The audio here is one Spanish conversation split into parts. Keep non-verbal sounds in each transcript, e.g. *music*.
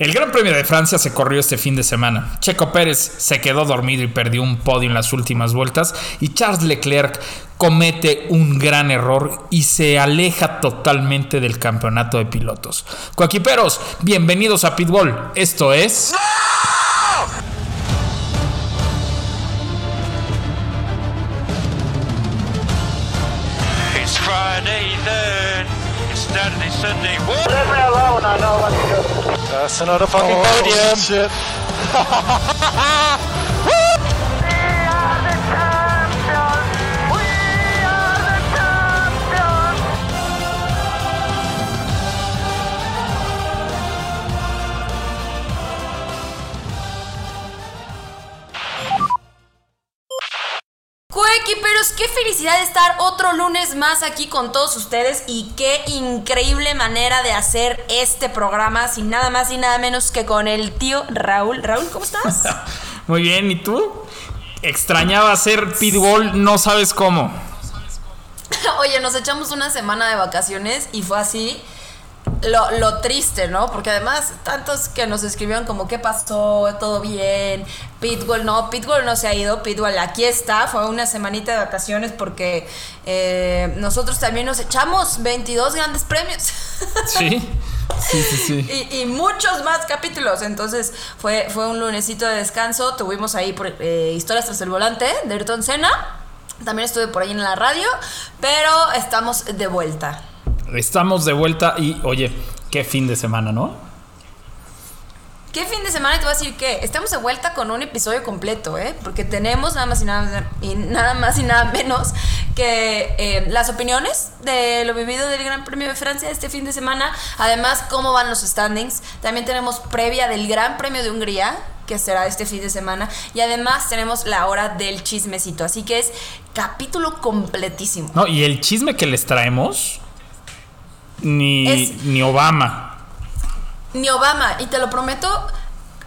El Gran Premio de Francia se corrió este fin de semana. Checo Pérez se quedó dormido y perdió un podio en las últimas vueltas y Charles Leclerc comete un gran error y se aleja totalmente del campeonato de pilotos. Coaquiperos, bienvenidos a Pitbull. Esto es... It's Friday then. It's Saturday, Sunday. That's another fucking Oh, podium. Shit. *laughs* qué felicidad estar otro lunes más aquí con todos ustedes y qué increíble manera de hacer este programa sin nada más y nada menos que con el tío Raúl. Raúl, ¿cómo estás? *laughs* Muy bien, ¿y tú? Extrañaba hacer Pitbull, no sabes cómo. Oye, nos echamos una semana de vacaciones y fue así lo, lo triste, ¿no? Porque además, tantos que nos escribieron como qué pasó, todo bien, Pitbull no, Pitbull no se ha ido, Pitbull aquí está, fue una semanita de vacaciones porque eh, nosotros también nos echamos 22 grandes premios. *laughs* Sí, sí, sí, sí. Y, y muchos más capítulos. Entonces fue, fue un lunesito de descanso. Tuvimos ahí por, eh, historias tras el volante de Ayrton Senna. También estuve por ahí en la radio. Pero estamos de vuelta. Estamos de vuelta y, oye, qué fin de semana, ¿no? ¿Qué fin de semana te voy a decir que estamos de vuelta con un episodio completo, ¿eh? Porque tenemos nada más y nada, y nada más y nada menos que eh, las opiniones de lo vivido del Gran Premio de Francia este fin de semana. Además, cómo van los standings. También tenemos previa del Gran Premio de Hungría que será este fin de semana. Y además tenemos la hora del chismecito. Así que es capítulo completísimo. No, y el chisme que les traemos, ni, Es- ni Obama. Ni Obama, y te lo prometo,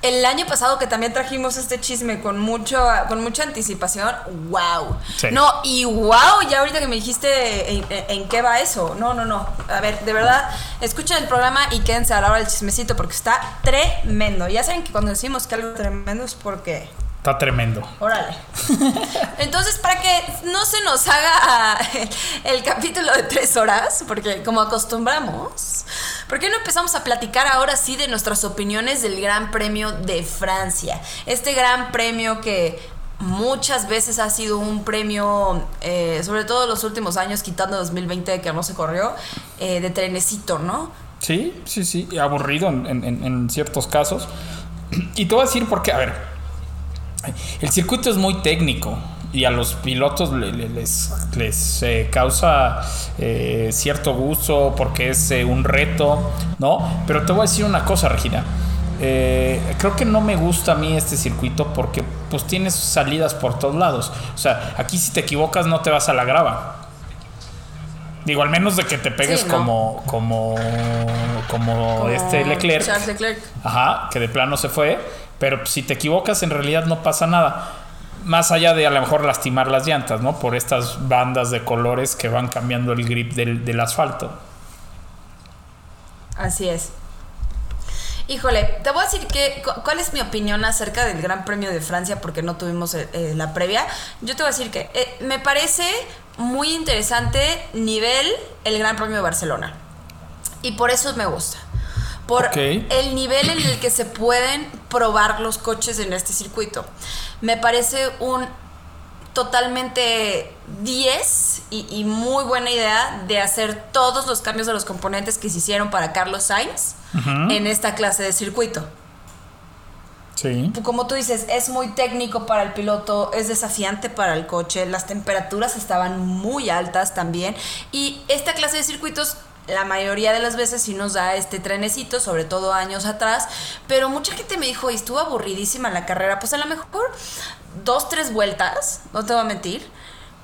el año pasado que también trajimos este chisme con mucho, con mucha anticipación, wow. Sí. No, y wow, ya ahorita que me dijiste en, en- en qué va eso. No, no, no. A ver, de verdad, escuchen el programa y quédense a la hora del chismecito porque está tremendo. Ya saben que cuando decimos que algo tremendo es porque Está tremendo. Órale. *laughs* Entonces, para que no se nos haga *laughs* el capítulo de tres horas, porque como acostumbramos, ¿por qué no empezamos a platicar ahora sí de nuestras opiniones del Gran Premio de Francia? Este Gran Premio que muchas veces ha sido un premio, eh, sobre todo en los últimos años, quitando 2020 que no se corrió, eh, de trenecito, ¿no? Sí, sí, sí, aburrido en- en ciertos casos. *clears throat* Y te voy a decir por qué, a ver, el circuito es muy técnico y a los pilotos le- le- les, les eh, causa eh, cierto gusto porque es eh, un reto, ¿no? Pero te voy a decir una cosa, Regina. Eh, creo que no me gusta a mí este circuito porque pues tienes salidas por todos lados. O sea, aquí si te equivocas no te vas a la grava. Digo, al menos de que te pegues Sí, ¿no? como, como, como, Como este Leclerc. Charles Leclerc. Ajá, que de plano se fue. Pero si te equivocas, en realidad no pasa nada. Más allá de a lo mejor lastimar las llantas, ¿no? Por estas bandas de colores que van cambiando el grip del, asfalto. Así es. Híjole, te voy a decir que cu- cuál es mi opinión acerca del Gran Premio de Francia porque no tuvimos eh, eh, la previa. Yo te voy a decir que eh, me parece muy interesante nivel el Gran Premio de Barcelona. Y por eso me gusta. Por el nivel en el que se pueden probar los coches en este circuito. Me parece un totalmente 10 y, y muy buena idea de hacer todos los cambios de los componentes que se hicieron para Carlos Sainz en esta clase de circuito. Sí. Como tú dices, es muy técnico para el piloto, es desafiante para el coche, las temperaturas estaban muy altas también y esta clase de circuitos la mayoría de las veces sí nos da este trenecito, sobre todo años atrás, pero mucha gente me dijo, "Y estuvo aburridísima la carrera, pues a lo mejor dos, tres vueltas, no te voy a mentir,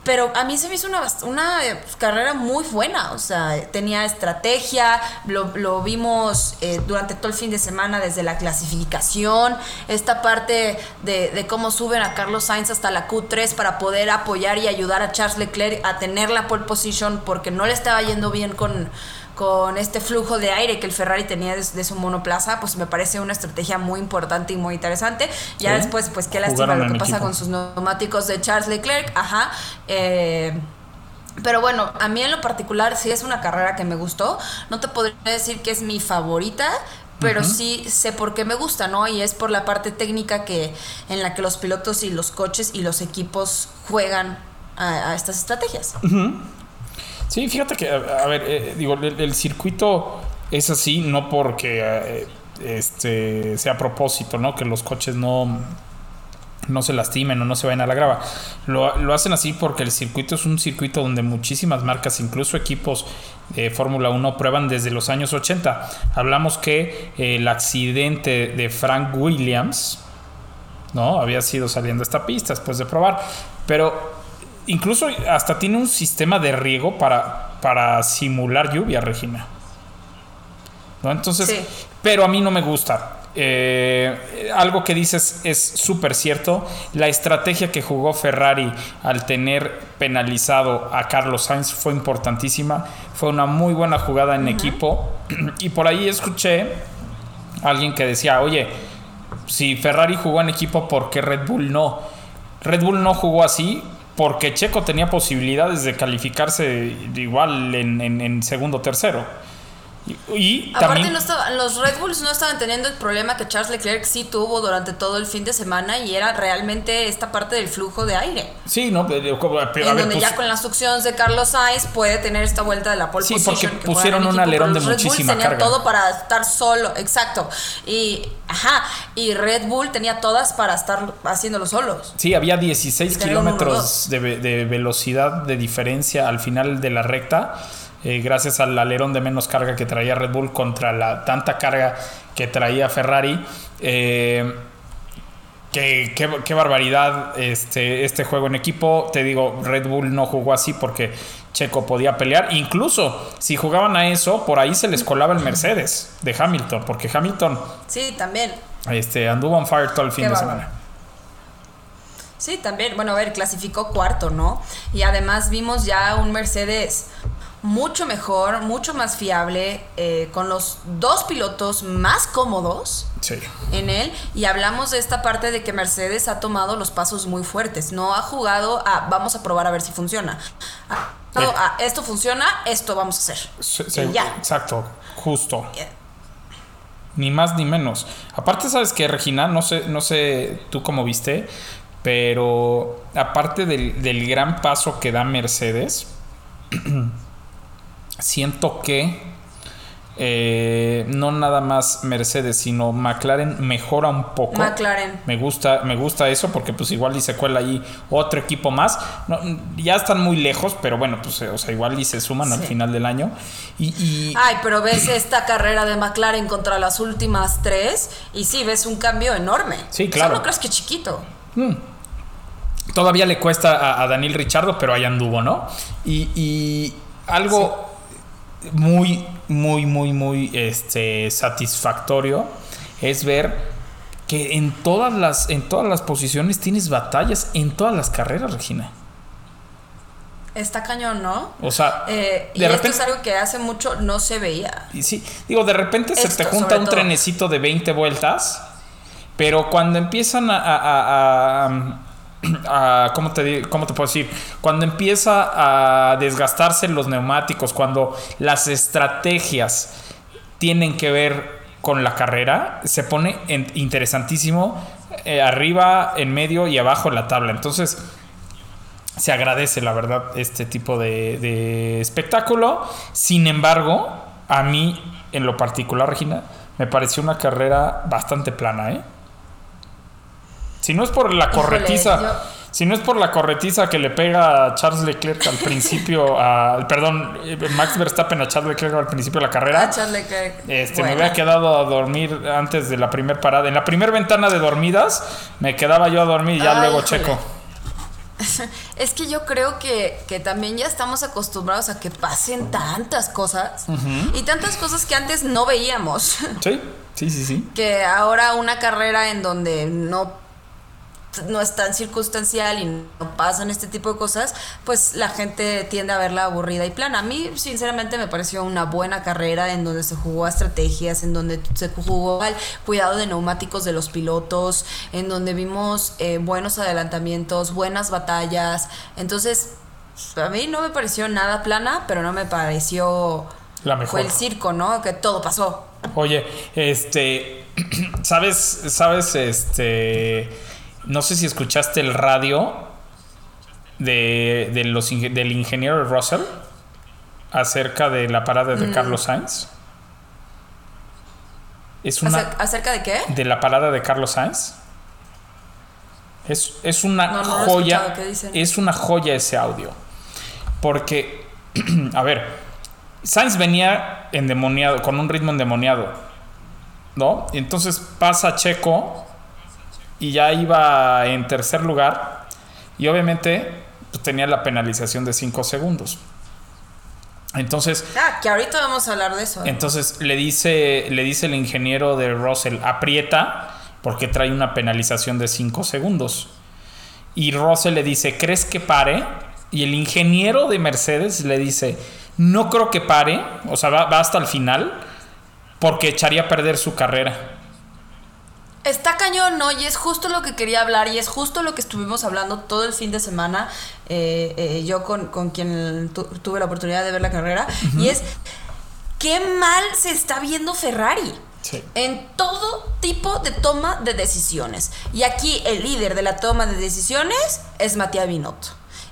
pero a mí se me hizo una, una eh, carrera muy buena, o sea, tenía estrategia, lo, lo vimos eh, durante todo el fin de semana desde la clasificación, esta parte de cómo suben a Carlos Sainz hasta la Q3 para poder apoyar y ayudar a Charles Leclerc a tener la pole position porque no le estaba yendo bien con, con este flujo de aire que el Ferrari tenía de, de su monoplaza, pues me parece una estrategia muy importante y muy interesante. Ya después, pues qué lástima lo que pasa equipo. con sus neumáticos de Charles Leclerc, ajá. eh, pero bueno, a mí en lo particular sí es una carrera que me gustó. No te podría decir que es mi favorita, pero sí sé por qué me gusta, ¿no? Y es por la parte técnica que en la que los pilotos y los coches y los equipos juegan a, a estas estrategias. Sí, fíjate que, a, a ver, eh, digo, el, circuito es así, no porque eh, este sea a propósito, ¿no? Que los coches no, no se lastimen o no se vayan a la grava. Lo, lo hacen así porque el circuito es un circuito donde muchísimas marcas, incluso equipos de Fórmula 1, prueban desde los años 80. Hablamos que el accidente de Frank Williams, ¿no? Había sido saliendo esta pista después de probar. Pero incluso hasta tiene un sistema de riego para, para simular lluvia, Regina. ¿No? Entonces, Sí. pero a mí no me gusta. Eh, algo que dices es súper cierto. La estrategia que jugó Ferrari al tener penalizado a Carlos Sainz fue importantísima. Fue una muy buena jugada en equipo. *clears throat* Y por ahí escuché a alguien que decía, oye, si Ferrari jugó en equipo, ¿por qué Red Bull no? Red Bull no jugó así porque Checo tenía posibilidades de calificarse igual en, en- segundo o tercero. Y, Aparte, también... no estaba- los Red Bulls no estaban teniendo el problema que Charles Leclerc sí tuvo durante todo el fin de semana y era realmente esta parte del flujo de aire. Sí, no, pero, a en ver, donde pues, ya con las succiones de Carlos Sainz puede tener esta vuelta de la pole Sí, position. porque pusieron un alerón de Red Bulls muchísima tenían carga. todo para estar solo, exacto. Y, ajá, y Red Bull tenía todas para estar haciéndolo solos. Sí, había 16 Y tener un kilómetros de, de velocidad de diferencia al final de la recta, eh, gracias al alerón de menos carga que traía Red Bull contra la tanta carga que traía Ferrari. Eh, qué, qué- qué barbaridad este, este juego en equipo. Te digo, Red Bull no jugó así porque Checo podía pelear. Incluso si jugaban a eso, por ahí se les colaba el Mercedes de Hamilton, porque Hamilton Sí, también. este, anduvo on fire todo el fin Qué de semana. Sí, también. Bueno, a ver, clasificó cuarto, ¿no? Y además vimos ya un Mercedes mucho mejor, mucho más fiable, eh, con los dos pilotos más cómodos Sí. en él y hablamos de esta parte de que Mercedes ha tomado los pasos muy fuertes, no ha jugado a vamos a probar a ver si funciona. Ha jugado a esto funciona, esto vamos a hacer. Se- ya. Exacto, justo. Ni más ni menos. Aparte, sabes que Regina, no sé, no sé tú cómo viste, pero aparte del, del gran paso que da Mercedes, *clears throat* siento que eh, no nada más Mercedes, sino McLaren mejora un poco. McLaren. Me gusta, me gusta eso porque pues igual y se cuela ahí otro equipo más. No, ya están muy lejos, pero bueno, pues o sea, igual y se suman al final del año. Y, y- Ay, pero ves esta carrera de McLaren contra las últimas tres y sí, ves un cambio enorme. Sí, claro. Eso no crees que chiquito. todavía le cuesta a, a Daniel Richardo, pero ahí anduvo, ¿no? Y, y algo muy, muy, muy, muy este, satisfactorio es ver que en todas las, en todas las posiciones tienes batallas en todas las carreras, Regina. Está cañón, ¿no? O sea, Eh, y de esto repente. es algo que hace mucho no se veía. Y sí, digo, de repente se Esto, te junta un todo. trenecito de 20 vueltas, pero cuando empiezan a... a- a- a- *clears throat* ¿cómo, te, ¿Cómo te puedo decir? Cuando empieza a desgastarse los neumáticos, cuando las estrategias tienen que ver con la carrera, se pone interesantísimo eh, arriba, en medio y abajo en la tabla. Entonces, se agradece, la verdad, este tipo de, de espectáculo. Sin embargo, a mí, en lo particular, Regina, me pareció una carrera bastante plana, ¿eh? Si no es por la Híjole, corretiza, yo- si no es por la corretiza que le pega a Charles Leclerc al principio, *laughs* a, perdón, Max Verstappen a Charles Leclerc al principio de la carrera, Ah, Charles Leclerc. este, me hubiera quedado a dormir antes de la primera parada. En la primera ventana de dormidas, me quedaba yo a dormir y ya Ay, luego híjole. checo. *laughs* Es que yo creo que, que también ya estamos acostumbrados a que pasen tantas cosas y tantas cosas que antes no veíamos. *laughs* Sí, sí, sí, sí. que ahora una carrera en donde no no es tan circunstancial y no pasan este tipo de cosas, pues la gente tiende a verla aburrida y plana. A mí, sinceramente, me pareció una buena carrera en donde se jugó a estrategias, en donde se jugó al cuidado de neumáticos de los pilotos, en donde vimos eh, buenos adelantamientos, buenas batallas. Entonces, a mí no me pareció nada plana, pero no me pareció... La mejor. Fue el circo, ¿no? Que todo pasó. Oye, este, *clears throat* ¿sabes, sabes, este, no sé si escuchaste el radio de, de los, del ingeniero Russell acerca de la parada Mm. de Carlos Sainz? Es una Acer- ¿Acerca de qué? de la parada de Carlos Sainz. Es, es una No, no joya. Es una joya ese audio. Porque, *clears throat* a ver, Sainz venía endemoniado, con un ritmo endemoniado. ¿No? Y entonces pasa Checo y ya iba en tercer lugar. Y obviamente pues, tenía la penalización de 5 segundos. Entonces, Ah, que ahorita vamos a hablar de eso. ¿eh? entonces le dice, le dice el ingeniero de Russell, aprieta porque trae una penalización de 5 segundos. Y Russell le dice, ¿crees que pare? Y el ingeniero de Mercedes le dice, no creo que pare, o sea, va, va hasta el final, porque echaría a perder su carrera. Está cañón, ¿no? Y es justo lo que quería hablar y es justo lo que estuvimos hablando todo el fin de semana, eh, eh, yo con, con quien tu- tuve la oportunidad de ver la carrera, y es qué mal se está viendo Ferrari. Sí. En todo tipo de toma de decisiones. Y aquí el líder de la toma de decisiones es Matías Binotto.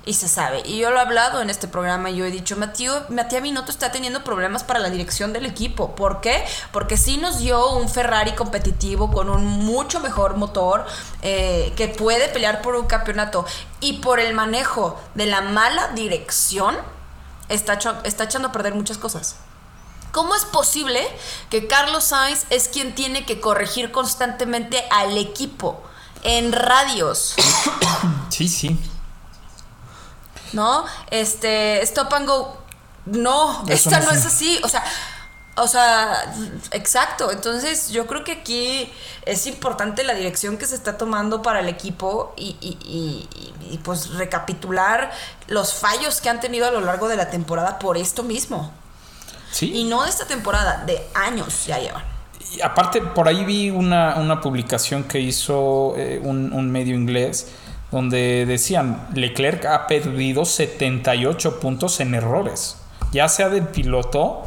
Y se sabe. Y yo lo he hablado en este programa yo he dicho, Mateo, Matías Binotto está teniendo problemas para la dirección del equipo. ¿Por qué? Porque sí nos dio un Ferrari competitivo con un mucho mejor motor eh, que puede pelear por un campeonato. Y por el manejo de la mala dirección, está, está echando a perder muchas cosas. ¿Cómo es posible que Carlos Sainz es quien tiene que corregir constantemente al equipo en radios? *coughs* Sí, sí. ¿No? Este, stop and go. No, Eso esta no es así. O sea, o sea, exacto. Entonces, yo creo que aquí es importante la dirección que se está tomando para el equipo y, y- y- y- y, pues recapitular los fallos que han tenido a lo largo de la temporada por esto mismo. Sí. Y no de esta temporada, de años ya llevan. Y aparte, por ahí vi una, una publicación que hizo eh, un, un medio inglés donde decían, Leclerc ha perdido 78 puntos en errores, ya sea del piloto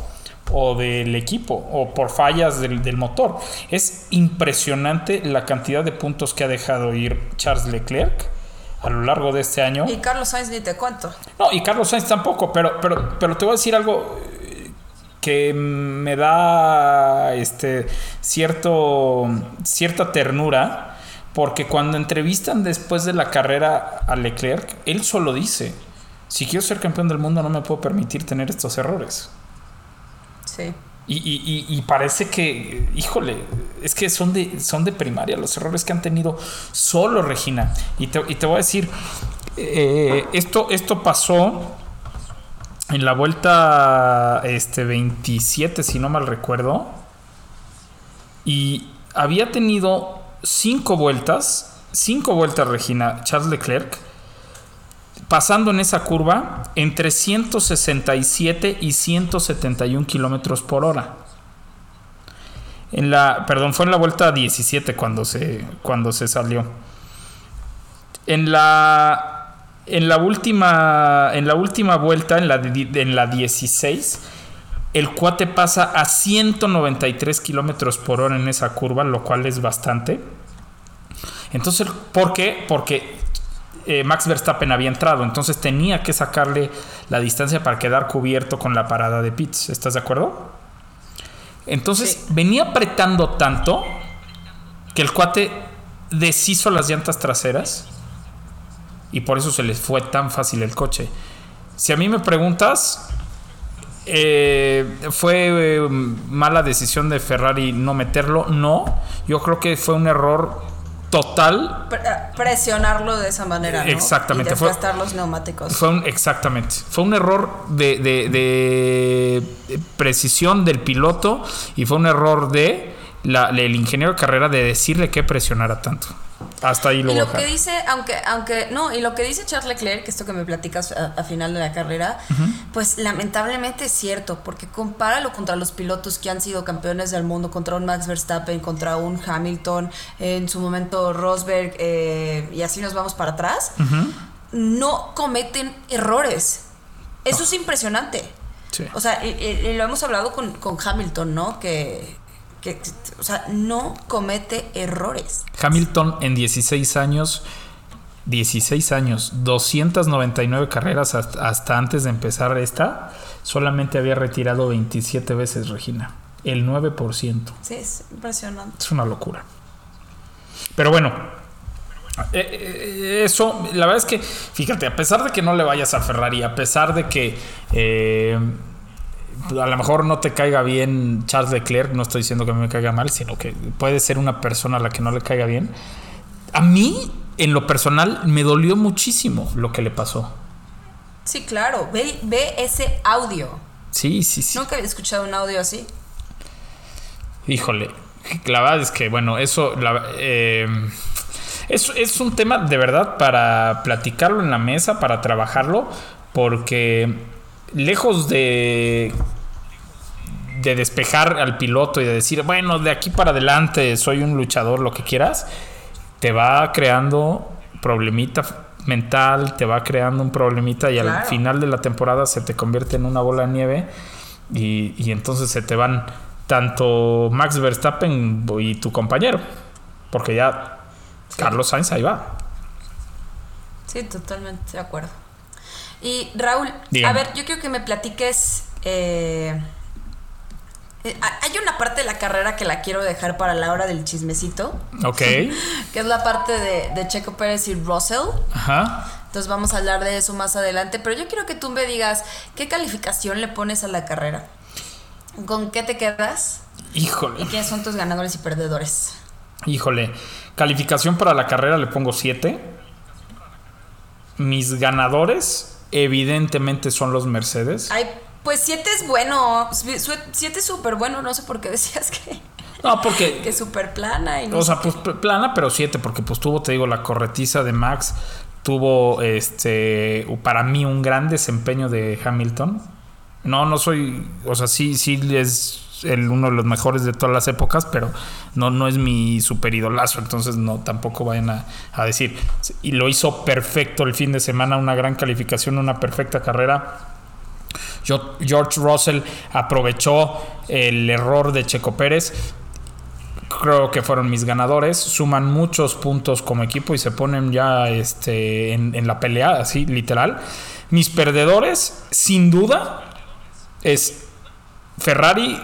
o del equipo, o por fallas del, del motor. Es impresionante la cantidad de puntos que ha dejado ir Charles Leclerc a lo largo de este año. Y Carlos Sainz ni te cuento. No, y Carlos Sainz tampoco, pero, pero, pero te voy a decir algo eh, que me da este cierto cierta ternura porque cuando entrevistan después de la carrera a Leclerc, él solo dice, si quiero ser campeón del mundo no me puedo permitir tener estos errores. Sí. Y, y- y- y parece que, híjole, es que son de, son de primaria los errores que han tenido solo Regina. Y te, y te voy a decir, eh, esto, esto pasó en la vuelta este, 27, si no mal recuerdo. Y había tenido cinco vueltas, cinco vueltas Regina, Charles Leclerc, pasando en esa curva entre 167 y 171 kilómetros por hora. En la, perdón, fue en la vuelta 17 cuando se, cuando se salió. En la, en la última, en la última vuelta, en la, en la 16, el cuate pasa a 193 kilómetros por hora en esa curva, lo cual es bastante. Entonces, ¿por qué? Porque eh, Max Verstappen había entrado, entonces tenía que sacarle la distancia para quedar cubierto con la parada de pits. ¿Estás de acuerdo? Entonces Sí. venía apretando tanto que el cuate deshizo las llantas traseras y por eso se les fue tan fácil el coche. Si a mí me preguntas, eh, ¿fue eh, mala decisión de Ferrari no meterlo? No, yo creo que fue un error total Pre- presionarlo de esa manera. ¿no? Exactamente, Y fue- los neumáticos. Fue un, exactamente. Fue un error de, de- de precisión del piloto y fue un error de la- del ingeniero de carrera de decirle que presionara tanto. Hasta ahí lo Y lo que dice, aunque, aunque, no, y lo que dice Charles Leclerc, que esto que me platicas a, a final de la carrera, pues lamentablemente es cierto, porque compáralo contra los pilotos que han sido campeones del mundo, contra un Max Verstappen, contra un Hamilton, en su momento Rosberg, eh, y así nos vamos para atrás, no cometen errores. Eso es impresionante. Sí. O sea, y lo hemos hablado con, con Hamilton, ¿no? Que, que, o sea, no comete errores. Hamilton en 16 años, 16 años, 299 carreras hasta, hasta antes de empezar esta, solamente había retirado 27 veces, Regina. El 9%. Sí, es impresionante. Es una locura. Pero bueno, eh, eh, eso, la verdad es que, fíjate, a pesar de que no le vayas a Ferrari, a pesar de que eh, a lo mejor no te caiga bien Charles Leclerc, no estoy diciendo que a mí me caiga mal, sino que puede ser una persona a la que no le caiga bien. A mí, en lo personal, me dolió muchísimo lo que le pasó. Sí, claro. Ve, ve ese audio. Sí, sí, sí. Nunca había escuchado un audio así. Híjole, la verdad es que, bueno, eso la- eh, es, es un tema de verdad para platicarlo en la mesa, para trabajarlo, porque lejos de de despejar al piloto y de decir, bueno, de aquí para adelante soy un luchador, lo que quieras, te va creando problemita mental, te va creando un problemita y al final de la temporada se te convierte en una bola de nieve y, y entonces se te van tanto Max Verstappen y tu compañero, porque ya Carlos Sainz ahí va. Sí, totalmente de acuerdo. Y Raúl, Dígame. a ver, yo quiero que me platiques. eh, eh, hay una parte de la carrera que la quiero dejar para la hora del chismecito, Ok, *laughs* que es la parte de, de Checo Pérez y Russell. ajá. Entonces vamos a hablar de eso más adelante, pero yo quiero que tú me digas qué calificación le pones a la carrera. ¿Con qué te quedas? Híjole. ¿Y quiénes son tus ganadores y perdedores? Híjole, calificación para la carrera le pongo 7. Mis ganadores, evidentemente, son los Mercedes. Ay, pues 7 es bueno. 7 es súper bueno. No sé por qué decías que, No, porque. *laughs* que es súper plana. Y no O sea, pues pl- plana, pero 7, porque pues tuvo, te digo, la corretiza de Max. Tuvo, este, para mí, un gran desempeño de Hamilton. No, no soy, o sea, sí, sí es el, uno de los mejores de todas las épocas, pero no, no es mi super idolazo, entonces no, tampoco vayan a, a decir. Y lo hizo perfecto el fin de semana, una gran calificación, una perfecta carrera. George Russell aprovechó el error de Checo Pérez. Creo que fueron mis ganadores. Suman muchos puntos como equipo y se ponen ya este, en la pelea, así literal. Mis perdedores, sin duda, es Ferrari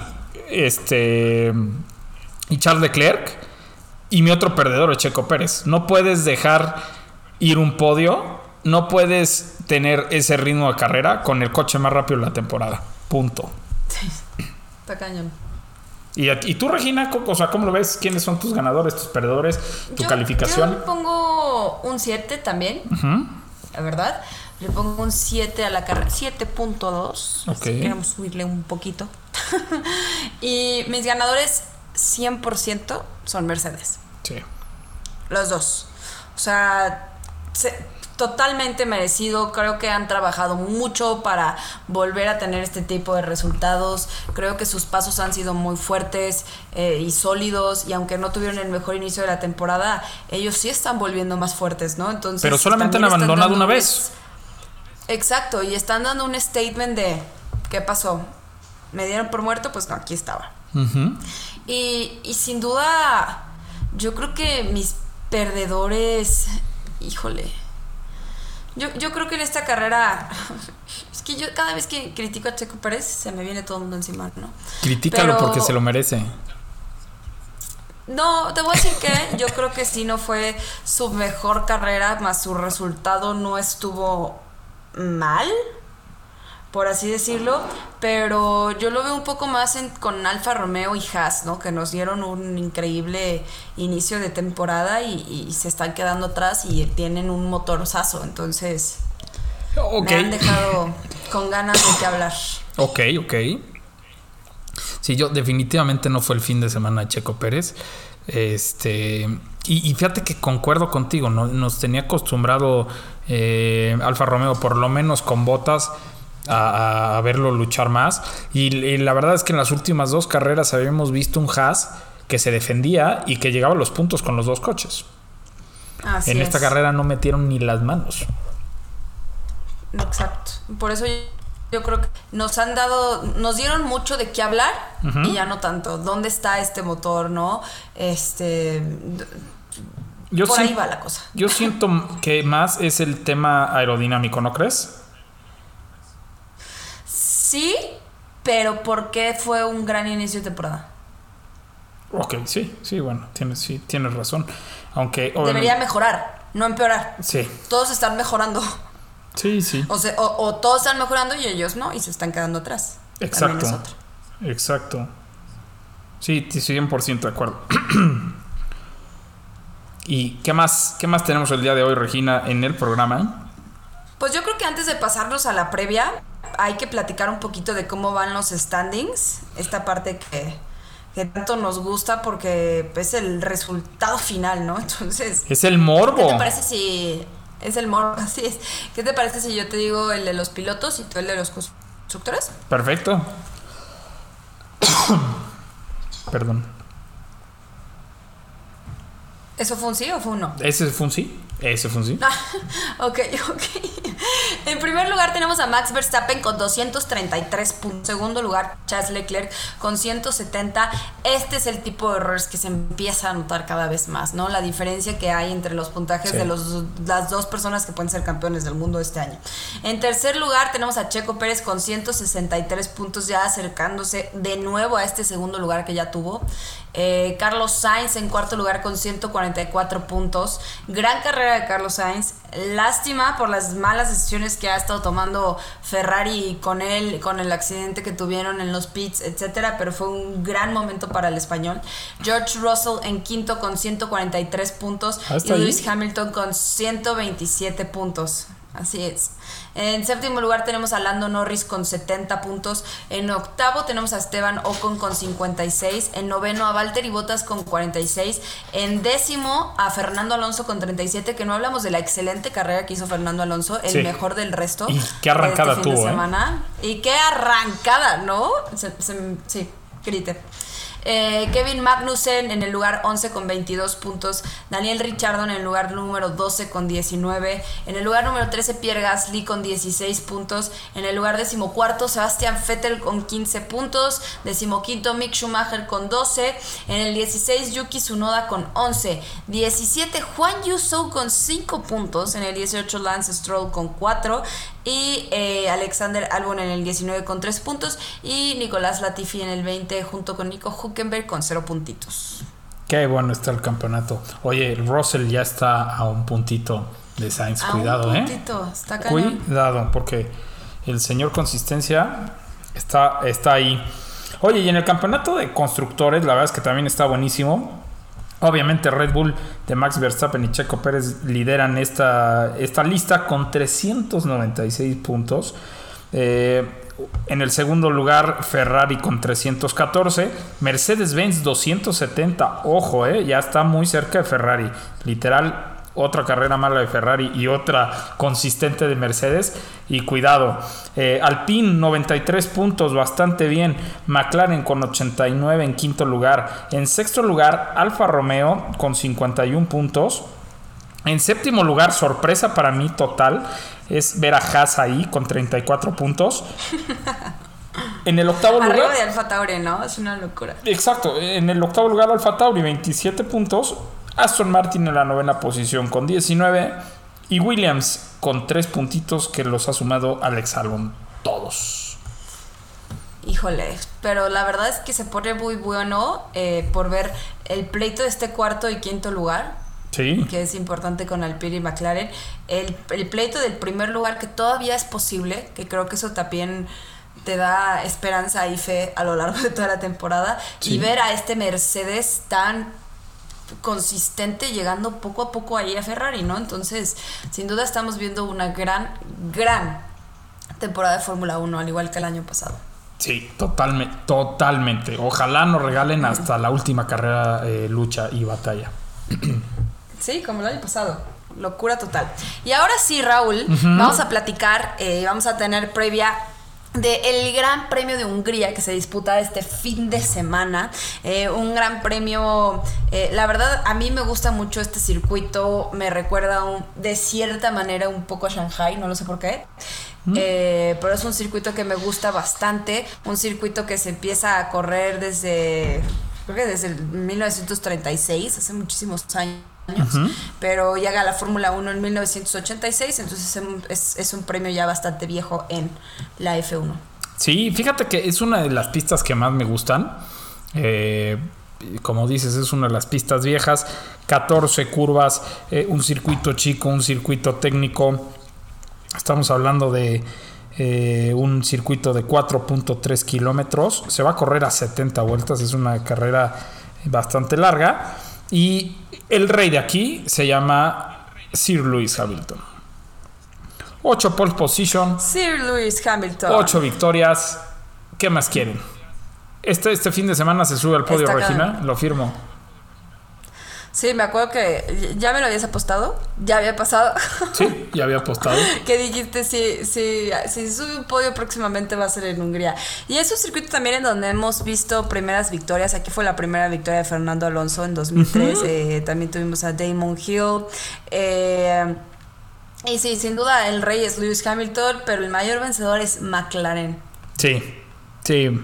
este, y Charles Leclerc. Y mi otro perdedor es Checo Pérez. No puedes dejar ir un podio. No puedes tener ese ritmo de carrera con el coche más rápido de la temporada. Punto. Está cañón. ¿Y, tú, Regina, o sea, cómo lo ves? ¿Quiénes son tus ganadores, tus perdedores, tu Yo- calificación? Yo le pongo un 7 también. La verdad. Le pongo un 7 a la carrera. 7.2. Ok. Si queremos subirle un poquito. *laughs* y mis ganadores 100% son Mercedes. Sí. Los dos. O sea, se- totalmente merecido. Creo que han trabajado mucho para volver a tener este tipo de resultados. Creo que sus pasos han sido muy fuertes eh, y sólidos. Y aunque no tuvieron el mejor inicio de la temporada, ellos sí están volviendo más fuertes, ¿no? Entonces. Pero solamente han abandonado una un vez. Exacto, y están dando un statement de ¿qué pasó? ¿Me dieron por muerto? Pues no, aquí estaba. y, y sin duda, yo creo que mis perdedores, híjole, yo, yo creo que en esta carrera, *laughs* es que yo cada vez que critico a Checo Pérez se me viene todo el mundo encima, ¿no? Critícalo Pero- porque se lo merece. No, te voy a decir que yo creo que sí no fue su mejor carrera, más su resultado no estuvo mal, por así decirlo, pero yo lo veo un poco más en- con Alfa Romeo y Haas, ¿no? Que nos dieron un increíble inicio de temporada y, y se están quedando atrás y tienen un motorzazo, entonces me han dejado con ganas de qué hablar. Ok, ok. Sí, yo definitivamente no fue el fin de semana de Checo Pérez. Este. Y, y fíjate que concuerdo contigo, ¿no? nos tenía acostumbrado eh, Alfa Romeo, por lo menos con botas, a, a verlo luchar más. Y, y la verdad es que en las últimas dos carreras habíamos visto un Haas que se defendía y que llegaba a los puntos con los dos coches. Así en esta es. carrera no metieron ni las manos. Exacto. Por eso yo, creo que nos han dado, nos dieron mucho de qué hablar y ya no tanto. ¿Dónde está este motor, no? Este. Yo, por sí- ahí va la cosa. yo siento que más es el tema aerodinámico, ¿no crees? Sí, pero ¿por qué fue un gran inicio de temporada? Ok, sí, sí, bueno, tienes, sí, tienes razón. Aunque Debería mejorar, no empeorar. Sí, Todos están mejorando. sí, sí. O, sea, o, o todos están mejorando y ellos no, y se están quedando atrás. Exacto. Exacto. Sí, t- 100% de acuerdo. *clears throat* ¿Y qué más, qué más tenemos el día de hoy, Regina, en el programa? Pues yo creo que antes de pasarnos a la previa, hay que platicar un poquito de cómo van los standings. Esta parte que, que tanto nos gusta porque es el resultado final, ¿no? *laughs* Entonces, Es el ¿qué morbo. te parece si es el morbo? *laughs* Así es. ¿Qué te parece si yo te digo el de los pilotos y tú el de los constructores? Perfecto. *coughs* Perdón. ¿Eso fue un sí o fue un no? ¿Ese fue un sí? ¿Ese fue un sí? Ah, *laughs* ok, ok. En primer lugar tenemos a Max Verstappen con 233 puntos. Segundo lugar, Charles Leclerc con 170. Este es el tipo de errores que se empieza a notar cada vez más, ¿no? La diferencia que hay entre los puntajes Sí. de los, las dos personas que pueden ser campeones del mundo este año. En tercer lugar tenemos a Checo Pérez con 163 puntos, ya acercándose de nuevo a este segundo lugar que ya tuvo. Eh, Carlos Sainz en cuarto lugar con 144 puntos. Gran carrera de Carlos Sainz. Lástima por las malas decisiones que ha estado tomando Ferrari con él, con el accidente que tuvieron en los pits, etcétera, pero fue un gran momento para el español. George Russell en quinto con 143 puntos Ah, y ahí. Lewis Hamilton con 127 puntos. Así es. En séptimo lugar tenemos a Lando Norris con 70 puntos. En octavo tenemos a Esteban Ocon con 56. En noveno a Valtteri Bottas con 46. En décimo a Fernando Alonso con 37. Que no hablamos de la excelente carrera que hizo Fernando Alonso, el Sí. mejor del resto. Y qué arrancada de este fin de tuvo, ¿eh? Y qué arrancada, ¿no? Se- se- sí, grite. Eh, Kevin Magnussen en el lugar 11 con 22 puntos. Daniel Richardo en el lugar número 12 con 19. En el lugar número 13 Pierre Gasly con 16 puntos. En el lugar decimocuarto Sebastian Vettel con 15 puntos. Decimoquinto Mick Schumacher con 12. En el 16 Yuki Tsunoda con 11. 17 Juan Yusou con 5 puntos. En el 18 Lance Stroll con 4. Y eh, Alexander Albon en el 19 con 3 puntos. Y Nicolás Latifi en el 20 junto con Nico Huckenberg con 0 puntitos. Qué bueno está el campeonato. Oye, Russell ya está a un puntito de Sainz. A Cuidado, un ¿eh? puntito, está cañón. Cuidado, porque el señor consistencia está, está ahí. Oye, y en el campeonato de constructores, la verdad es que también está buenísimo. Obviamente Red Bull de Max Verstappen y Checo Pérez lideran esta, esta lista con 396 puntos. Eh, en el segundo lugar Ferrari con 314, Mercedes-Benz 270, ojo, eh, ya está muy cerca de Ferrari, literal otra carrera mala de Ferrari y otra consistente de Mercedes. Y cuidado, eh, Alpine 93 puntos, bastante bien. McLaren con 89 en quinto lugar. En sexto lugar, Alfa Romeo con 51 puntos. En séptimo lugar, sorpresa para mí total, es ver a Haas ahí con 34 puntos. *laughs* En el octavo lugar. Arriba de Alfa Tauri, ¿no? Es una locura. Exacto, en el octavo lugar Alfa Tauri 27 puntos, Aston Martin en la novena posición con 19 y Williams con 3 puntitos que los ha sumado Alex Albon todos. Híjole, pero la verdad es que se pone muy bueno eh, por ver el pleito de este cuarto y quinto lugar. Sí, que es importante con Alpine y McLaren. El, el pleito del primer lugar, que todavía es posible, que creo que eso también te da esperanza y fe a lo largo de toda la temporada. Sí. Y ver a este Mercedes tan consistente llegando poco a poco ahí a Ferrari, ¿no? Entonces, sin duda estamos viendo una gran, gran temporada de Fórmula 1, al igual que el año pasado. sí, totalmente, totalmente. Ojalá nos regalen hasta la última carrera, eh, lucha y batalla. *clears throat* Sí, como el año pasado. Locura total. Y ahora sí, Raúl, vamos a platicar, eh, vamos a tener previa del Gran Premio de Hungría que se disputa este fin de semana. Eh, un gran premio, eh, la verdad a mí me gusta mucho este circuito, me recuerda un- de cierta manera un poco a Shanghai, no lo sé por qué. Eh, pero es un circuito que me gusta bastante, un circuito que se empieza a correr desde, creo que desde el 1936, hace muchísimos años. Pero llega a la Fórmula 1 en 1986, entonces es un- es, es un premio ya bastante viejo en la F1. Sí, fíjate que es una de las pistas que más me gustan. Eh, como dices, es una de las pistas viejas. 14 curvas, eh, un circuito chico, un circuito técnico. Estamos hablando de eh, un circuito de 4.3 kilómetros. Se va a correr a 70 vueltas. Es una carrera bastante larga. Y el rey de aquí se llama Sir Lewis Hamilton. 8 pole position. Sir Lewis Hamilton. Ocho victorias. ¿Qué más quieren? Este, este fin de semana se sube al podio, Regina. Lo firmo. Sí, me acuerdo que ya me lo habías apostado, ya había pasado. Sí, *laughs* ya había apostado. que dijiste si, si, si sube un podio próximamente va a ser en Hungría. Y es un circuito también en donde hemos visto primeras victorias. Aquí fue la primera victoria de Fernando Alonso en 2003. Eh, también tuvimos a Damon Hill. Eh, y sí, sin duda el rey es Lewis Hamilton, pero el mayor vencedor es McLaren. Sí, sí.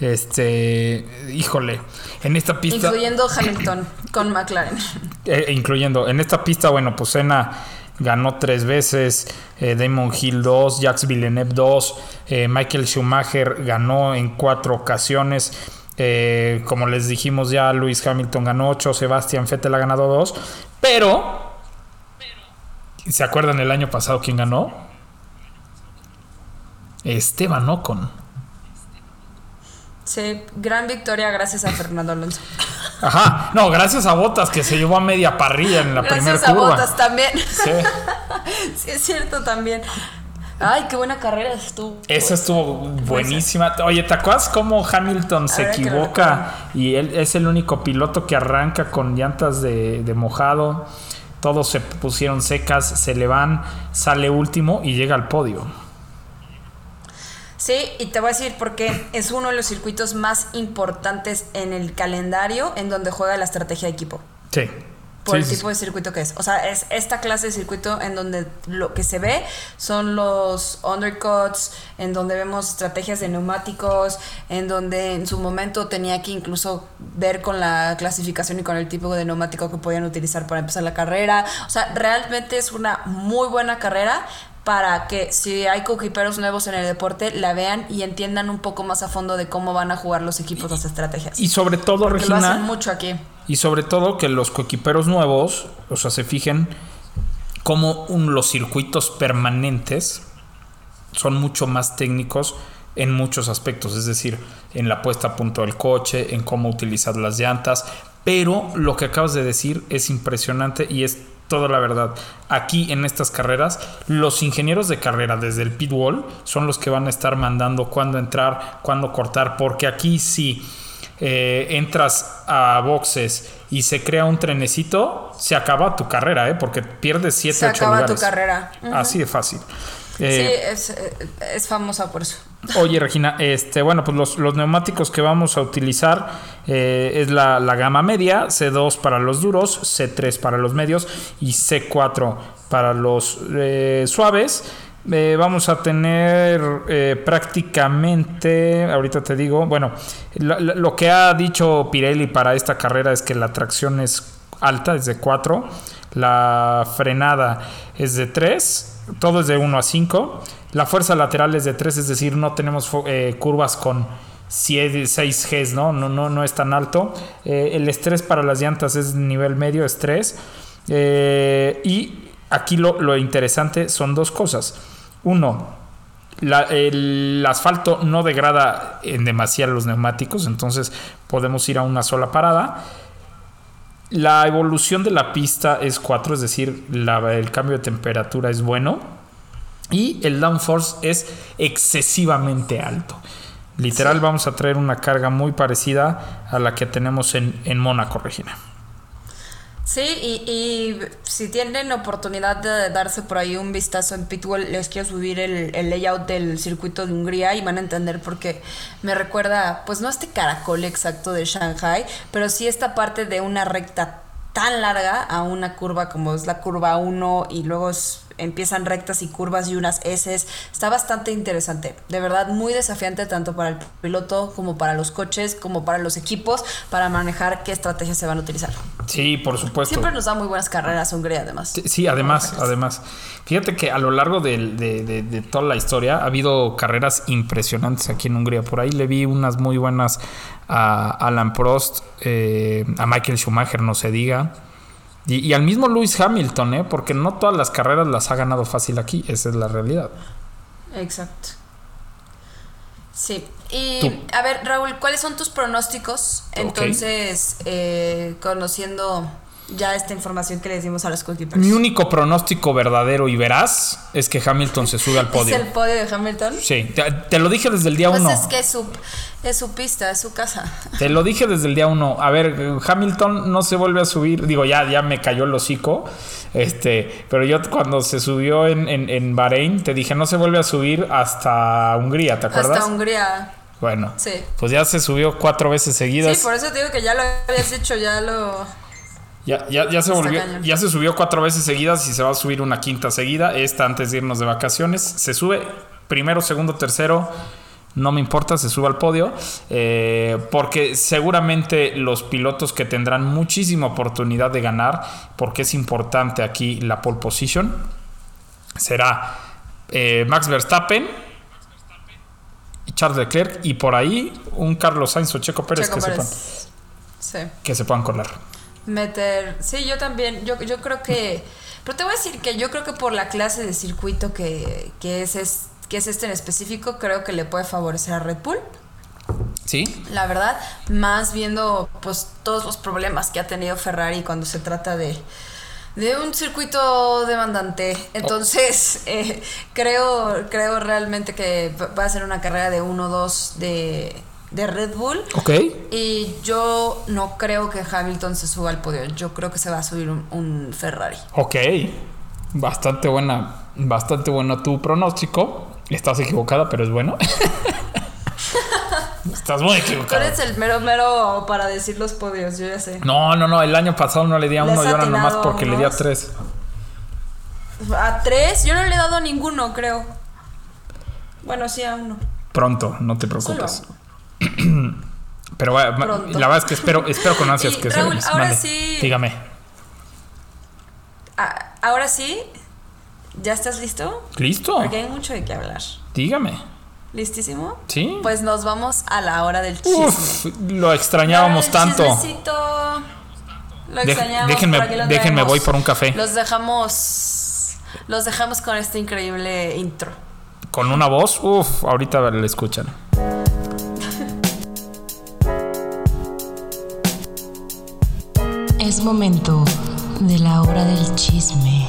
Este, híjole, en esta pista, Incluyendo Hamilton con McLaren. eh, incluyendo, en esta pista, bueno, pues Senna ganó tres veces, eh, Damon Hill dos, Jacques Villeneuve dos, eh, Michael Schumacher ganó en cuatro ocasiones. eh, como les dijimos ya, Lewis Hamilton ganó ocho, Sebastian Vettel ha ganado dos, pero ¿se acuerdan el año pasado quién ganó? Esteban Ocon. Sí, gran victoria gracias a Fernando Alonso. Ajá, no, gracias a Botas que se llevó a media parrilla en la primera Gracias a curva. Botas también. Sí, *laughs* Sí, es cierto también. Ay, qué buena carrera estuvo. esa estuvo buenísima. Oye, ¿te acuerdas cómo Hamilton se equivoca y él es el único piloto que arranca con llantas de, de mojado? Todos se pusieron secas, se le van, sale último y llega al podio. Sí, y te voy a decir por qué es uno de los circuitos más importantes en el calendario en donde juega la estrategia de equipo. Sí. Por Sí, el sí, tipo de circuito que es. O sea, es esta clase de circuito en donde lo que se ve son los undercuts, en donde vemos estrategias de neumáticos, en donde en su momento tenía que incluso ver con la clasificación y con el tipo de neumático que podían utilizar para empezar la carrera. O sea, realmente es una muy buena carrera para que si hay coequiperos nuevos en el deporte la vean y entiendan un poco más a fondo de cómo van a jugar los equipos las estrategias. Y sobre todo, Porque lo Regina, hacen mucho aquí. Y sobre todo que los coequiperos nuevos, o sea, se fijen cómo un- los circuitos permanentes son mucho más técnicos en muchos aspectos, es decir, en la puesta a punto del coche, en cómo utilizar las llantas, pero lo que acabas de decir es impresionante y es toda la verdad. Aquí en estas carreras, los ingenieros de carrera desde el pit wall son los que van a estar mandando cuándo entrar, cuándo cortar, porque aquí sí eh, entras a boxes y se crea un trenecito, se acaba tu carrera, ¿eh? porque pierdes 7, Se 8 acaba lugares. tu carrera. Así de fácil. Sí, Eh, es, eh, es famosa por eso. Oye, Regina, este, bueno, pues los, los neumáticos que vamos a utilizar eh, es la, la gama media, C2 para los duros, C3 para los medios y C4 para los eh, suaves. Eh, vamos a tener prácticamente, ahorita te digo, bueno, lo, lo- lo que ha dicho Pirelli para esta carrera es que la tracción es alta, es de 4, la frenada es de 3, todo es de 1 a 5, la fuerza lateral es de 3, es decir, no tenemos eh, curvas con 6 Gs, ¿no? No, no, no es tan alto. Eh, el estrés para las llantas es nivel medio, estrés. Eh, y aquí lo, lo interesante son dos cosas. Uno, el asfalto no degrada en demasía los neumáticos, entonces podemos ir a una sola parada. La evolución de la pista es 4, es decir, el cambio de temperatura es bueno. Y el downforce es excesivamente alto. Literal, vamos a traer una carga muy parecida a la que tenemos en, en Mónaco, Regina. Sí, y, y si tienen oportunidad de darse por ahí un vistazo en Pitbull, les quiero subir el, el layout del circuito de Hungría y van a entender por qué me recuerda, pues no este caracol exacto de Shanghai, pero sí esta parte de una recta tan larga a una curva como es la curva 1 y luego es- empiezan rectas y curvas y unas S. Está bastante interesante. De verdad, muy desafiante tanto para el piloto como para los coches, como para los equipos, para manejar qué estrategias se van a utilizar. Sí, por supuesto. Siempre nos da muy buenas carreras Hungría, además. Sí, Sí, además, además. Fíjate que a lo largo del- de, de- de toda la historia ha habido carreras impresionantes aquí en Hungría. Por ahí le vi unas muy buenas a Alan Prost, eh, a Michael Schumacher, no se diga. Y, y al mismo Lewis Hamilton, ¿eh? porque no todas las carreras las ha ganado fácil aquí. Esa es la realidad. Exacto. Sí. Y Tú. a ver, Raúl, ¿cuáles son tus pronósticos? Entonces, eh, conociendo ya esta información que les dimos a los coequiperos. Mi único pronóstico verdadero y veraz es que Hamilton se sube al *laughs* ¿Es podio. el podio de Hamilton? Sí, te, te lo dije desde el día Pues uno. es que es su, es su pista, es su casa. *laughs* Te lo dije desde el día uno. A ver, Hamilton no se vuelve a subir. Digo, ya, ya me cayó el hocico. Este, pero yo cuando se subió en, en, en Bahrein, te dije, no se vuelve a subir hasta Hungría, ¿te acuerdas? Hasta Hungría. Bueno, Sí. pues ya se subió cuatro veces seguidas. Sí, por eso te digo que ya lo habías dicho, ya lo... Ya, ya, ya se volvió, ya se subió cuatro veces seguidas y se va a subir una quinta seguida. Esta antes de irnos de vacaciones. Se sube primero, segundo, tercero. No me importa, se sube al podio. eh, porque seguramente los pilotos que tendrán muchísima oportunidad de ganar, porque es importante aquí la pole position, será eh, Max Verstappen Charles Leclerc. Y por ahí un Carlos Sainz o Checo Pérez, Checo que, Pérez. Sepan, Sí. que se puedan colar. Meter. Sí, yo también. Yo, yo creo que. Pero te voy a decir que yo creo que por la clase de circuito que, que, es, es- que es este en específico, creo que le puede favorecer a Red Bull. ¿Sí? La verdad, más viendo pues todos los problemas que ha tenido Ferrari cuando se trata de, de un circuito demandante. Entonces, *laughs* eh, creo, creo realmente que va a ser una carrera de 1-2 de, de Red Bull. Ok. Y yo no creo que Hamilton se suba al podio. Yo creo que se va a subir un, un Ferrari. Ok, bastante buena, bastante bueno tu pronóstico. Estás equivocada, pero es bueno. *laughs* Estás muy Tú equivocada. eres el mero mero para decir los podios, yo ya sé. No, no, no, el año pasado no le di a uno has y ahora nomás porque le di a tres. A tres, yo no le he dado a ninguno, creo. Bueno, sí, a uno. Pronto, no te Solo preocupes. uno. *clears throat* Pero bueno, ma- Pronto. la verdad es que espero, espero con ansias *laughs* Y, que Raúl, se ahora mande. sí- Dígame. Ah, ahora sí, ¿ya estás listo? ¿Listo? Porque hay mucho de qué hablar. Dígame. ¿Listísimo? Sí. Pues nos vamos a la hora del chisme. Uf, lo extrañábamos tanto. chismecito. Lo extrañamos, déjenme- por aquí lo déjenme, voy por un café. Los dejamos. Los dejamos con este increíble intro. Con una voz, uff, ahorita le escuchan. Es momento de la hora del chisme.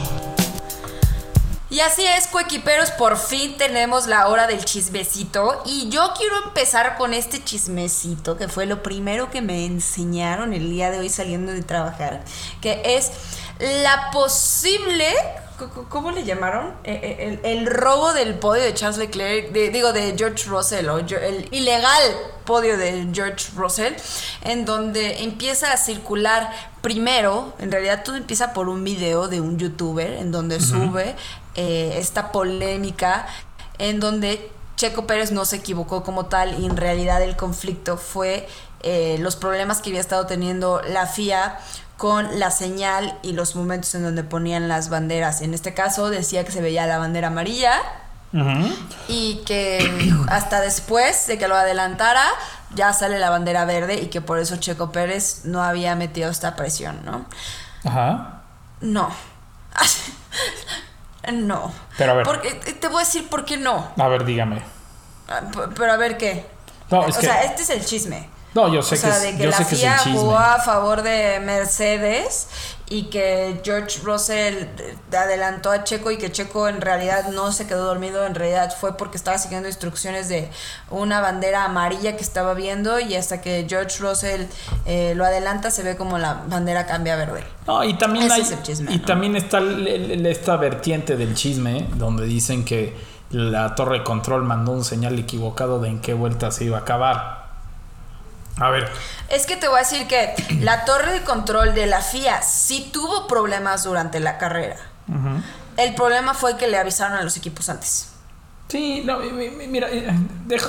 Y así es, coequiperos, por fin tenemos la hora del chismecito. Y yo quiero empezar con este chismecito, que fue lo primero que me enseñaron el día de hoy saliendo de trabajar, que es la posible... ¿Cómo le llamaron? Eh, eh, El, el robo del podio de Charles Leclerc, de- digo, de George Russell, o el ilegal podio de George Russell, en donde empieza a circular primero, en realidad todo empieza por un video de un youtuber, en donde sube eh, esta polémica, en donde Checo Pérez no se equivocó como tal y en realidad el conflicto fue eh, los problemas que había estado teniendo la FIA con la señal y los momentos en donde ponían las banderas. En este caso decía que se veía la bandera amarilla y que hasta después de que lo adelantara ya sale la bandera verde y que por eso Checo Pérez no había metido esta presión, ¿no? Ajá. No. *laughs* no. Pero a ver. Porque, te voy a decir por qué no. A ver, dígame. Ah, Pero a ver qué. No, o que- sea, este es el chisme. No, yo sé o sea, que es, de que yo la sé que FIA jugó a favor de Mercedes y que George Russell adelantó a Checo y que Checo en realidad no se quedó dormido, en realidad fue porque estaba siguiendo instrucciones de una bandera amarilla que estaba viendo y hasta que George Russell eh, lo adelanta se ve como la bandera cambia a verde. No, y también hay, chisme, y ¿no? también está el- el- esta vertiente del chisme donde dicen que la torre de control mandó un señal equivocado de en qué vuelta se iba a acabar. A ver, Es que te voy a decir que la torre de control de la FIA sí tuvo problemas durante la carrera. El problema fue que le avisaron a los equipos antes. sí, no, mi- mi- mira, eh,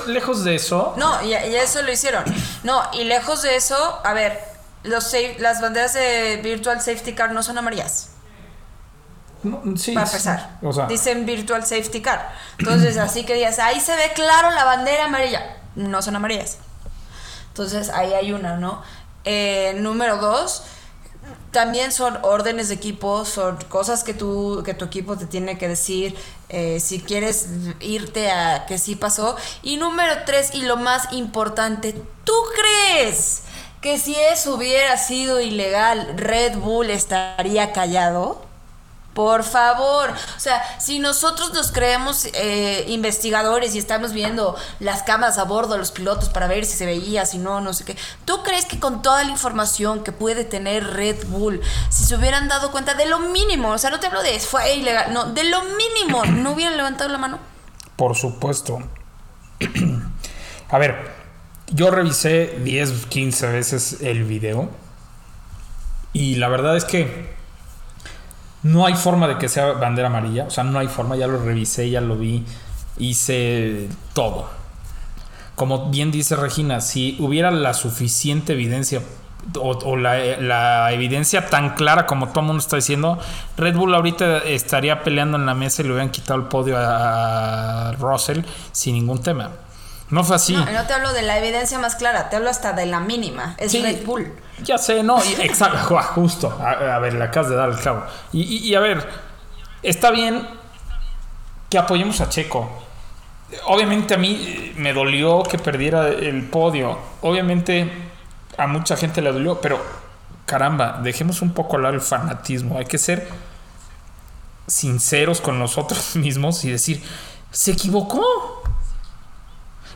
lejos de eso, No, y, eso lo hicieron. No, y lejos de eso, a ver, los safe- las banderas de Virtual Safety Car no son amarillas, no, sí, para sí, empezar. o sea, Dicen Virtual Safety Car. Entonces, así que digas, ahí se ve claro la bandera amarilla. No son amarillas. Entonces, ahí hay una, ¿no? Eh, número dos, también son órdenes de equipo, son cosas que, tú, que tu equipo te tiene que decir eh, si quieres irte a que sí pasó. Y número tres, y lo más importante, ¿tú crees que si eso hubiera sido ilegal, Red Bull estaría callado? Por favor, o sea, si nosotros nos creemos eh, investigadores y estamos viendo las cámaras a bordo de los pilotos para ver si se veía, si no, no sé qué, ¿tú crees que con toda la información que puede tener Red Bull, si se hubieran dado cuenta de lo mínimo, o sea, no te hablo de fue ilegal, no, de lo mínimo, no hubieran levantado la mano? por supuesto. *clears throat* A ver, yo revisé 10, 15 veces el video y la verdad es que no hay forma de que sea bandera amarilla, o sea, no hay forma, ya lo revisé, ya lo vi, hice todo. Como bien dice Regina, si hubiera la suficiente evidencia o, la, la evidencia tan clara como todo el mundo está diciendo, Red Bull ahorita estaría peleando en la mesa y le hubieran quitado el podio a Russell sin ningún tema. No fue así. No, no te hablo de la evidencia más clara, te hablo hasta de la mínima, es Sí, Red Bull. Ya sé, no, y- *laughs* exacto, *laughs* ju- justo. A, a ver, le acabas de dar el clavo. Y, y- y a ver, está bien que apoyemos a Checo. Obviamente a mí eh, me dolió que perdiera el podio. Obviamente a mucha gente le dolió, pero caramba, dejemos un poco hablar el fanatismo. Hay que ser sinceros con nosotros *laughs* mismos y decir, se equivocó.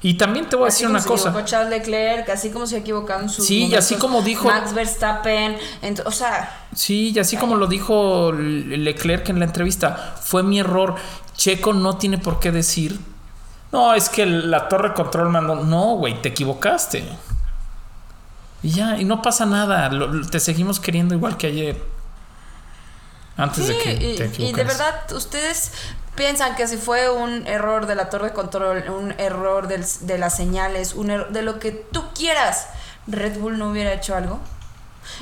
Y también te voy a Así decir como una se cosa. equivocó Charles Leclerc, así como se equivocaron sus Sí, y así como dijo- Max Verstappen, o sea, Sí, y así como lo dijo Leclerc en la entrevista, fue mi error. Checo no tiene por qué decir, no, es que la torre control mandó, no, güey, te equivocaste. Y ya, y no pasa nada, lo- te seguimos queriendo igual que ayer. Antes de que y, te y de verdad, ustedes piensan que si fue un error de la torre de control, un error del- de las señales, un error de lo que tú quieras, Red Bull no hubiera hecho algo.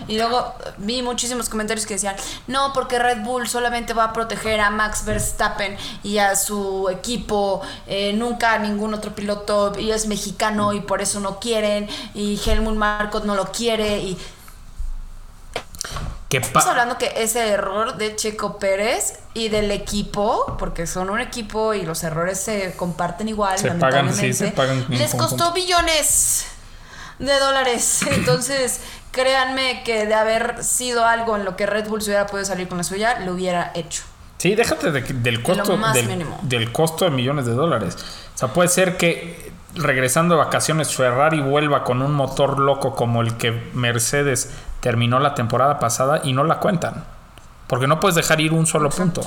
Y luego vi muchísimos comentarios que decían, no, porque Red Bull solamente va a proteger a Max Verstappen y a su equipo, eh, nunca a ningún otro piloto, y es mexicano y por eso no quieren, y Helmut Marcos no lo quiere, y Estamos hablando que ese error de Checo Pérez y del equipo, porque son un equipo y los errores se comparten igual, Se pagan, sí, se pagan les costó billones de dólares. *laughs* Entonces, créanme que de haber sido algo en lo que Red Bull se hubiera podido salir con la suya, lo hubiera hecho. Sí, déjate de- del costo del costo de millones de dólares. O sea, puede ser que regresando de vacaciones Ferrari vuelva con un motor loco como el que Mercedes terminó la temporada pasada y no la cuentan. Porque no puedes dejar ir un solo punto.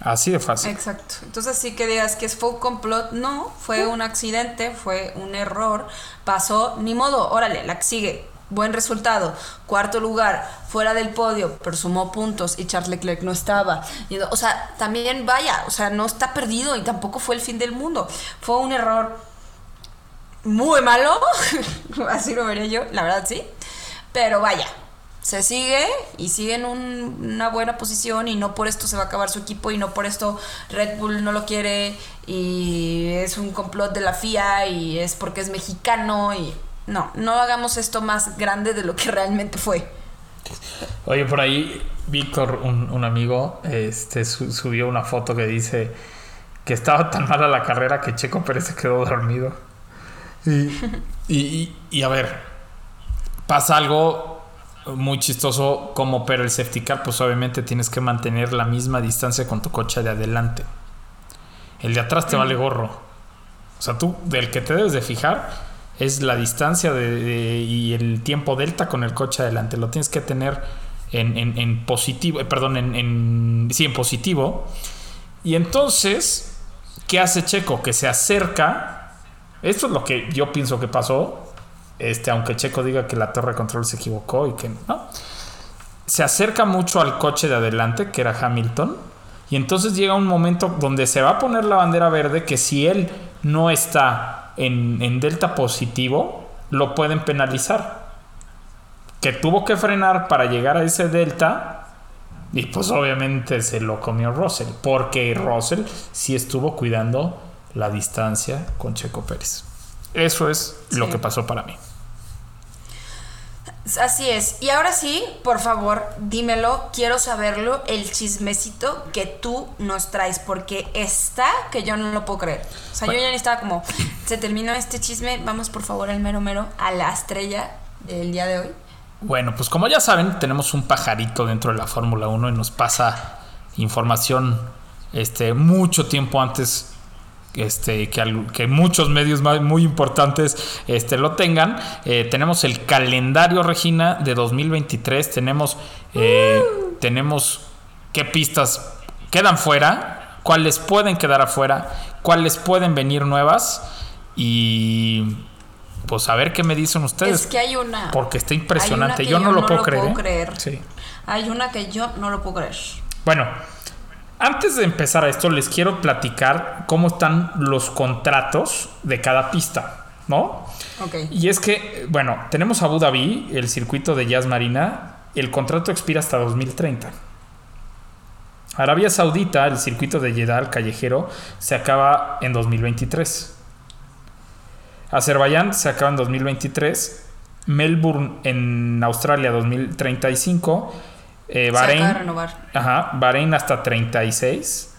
Así de fácil. Exacto. Entonces sí que digas que fue un complot, no, fue un accidente, fue un error, pasó, ni modo, órale, la que sigue. Buen resultado, cuarto lugar, fuera del podio, pero sumó puntos y Charles Leclerc no estaba. O sea, también vaya, o sea, no está perdido y tampoco fue el fin del mundo. Fue un error muy malo, *laughs* así lo vería yo, la verdad sí. Pero vaya, se sigue y sigue en un- una buena posición y no por esto se va a acabar su equipo y no por esto Red Bull no lo quiere y es un complot de la FIA y es porque es mexicano y no, no hagamos esto más grande de lo que realmente fue. Oye, por ahí Víctor, un, amigo, este, su- subió una foto que dice que estaba tan mala la carrera que Checo Pérez se quedó dormido. Y, y- y a ver, pasa algo muy chistoso como pero el safety car, pues obviamente tienes que mantener la misma distancia con tu coche de adelante. El de atrás te vale gorro. O sea, tú del que te debes de fijar es la distancia de- de- y el tiempo delta con el coche adelante. Lo tienes que tener en, en- en positivo, eh, perdón, en, en- sí, en positivo. Y entonces, ¿qué hace Checo? Que se acerca. Esto es lo que yo pienso que pasó. Este, aunque Checo diga que la torre de control se equivocó y que no. Se acerca mucho al coche de adelante, que era Hamilton. Y entonces llega un momento donde se va a poner la bandera verde que si él no está en, en delta positivo, lo pueden penalizar. Que tuvo que frenar para llegar a ese delta. Y pues obviamente se lo comió Russell. Porque Russell sí estuvo cuidando la distancia con Checo Pérez. Eso es lo que pasó para mí. Así es. Y ahora sí, por favor, dímelo, quiero saberlo, el chismecito que tú nos traes, porque está que yo no lo puedo creer. O sea, Bueno. yo ya ni estaba como, se terminó este chisme, vamos por favor al mero mero, a la estrella del día de hoy. Bueno, pues como ya saben, tenemos un pajarito dentro de la Fórmula 1 y nos pasa información este, mucho tiempo antes este, que, al- que muchos medios muy importantes este, lo tengan. Eh, tenemos el calendario, Regina, de 2023. Tenemos, eh, tenemos qué pistas quedan fuera, cuáles pueden quedar afuera, cuáles pueden venir nuevas y pues a ver qué me dicen ustedes. Es que hay una... Porque está impresionante. Yo no lo puedo creer. ¿eh? Sí. Hay una que yo no lo puedo creer. Bueno, antes de empezar a esto, les quiero platicar cómo están los contratos de cada pista, ¿no? Ok. Y es que, bueno, tenemos Abu Dhabi, el circuito de Jazz Marina, el contrato expira hasta 2030. Arabia Saudita, el circuito de Jeddah el callejero, se acaba en 2023. Azerbaiyán se acaba en 2023. Melbourne en Australia 2035. Eh, Bahrein. acaba de renovar. Ajá, Bahrein hasta 36.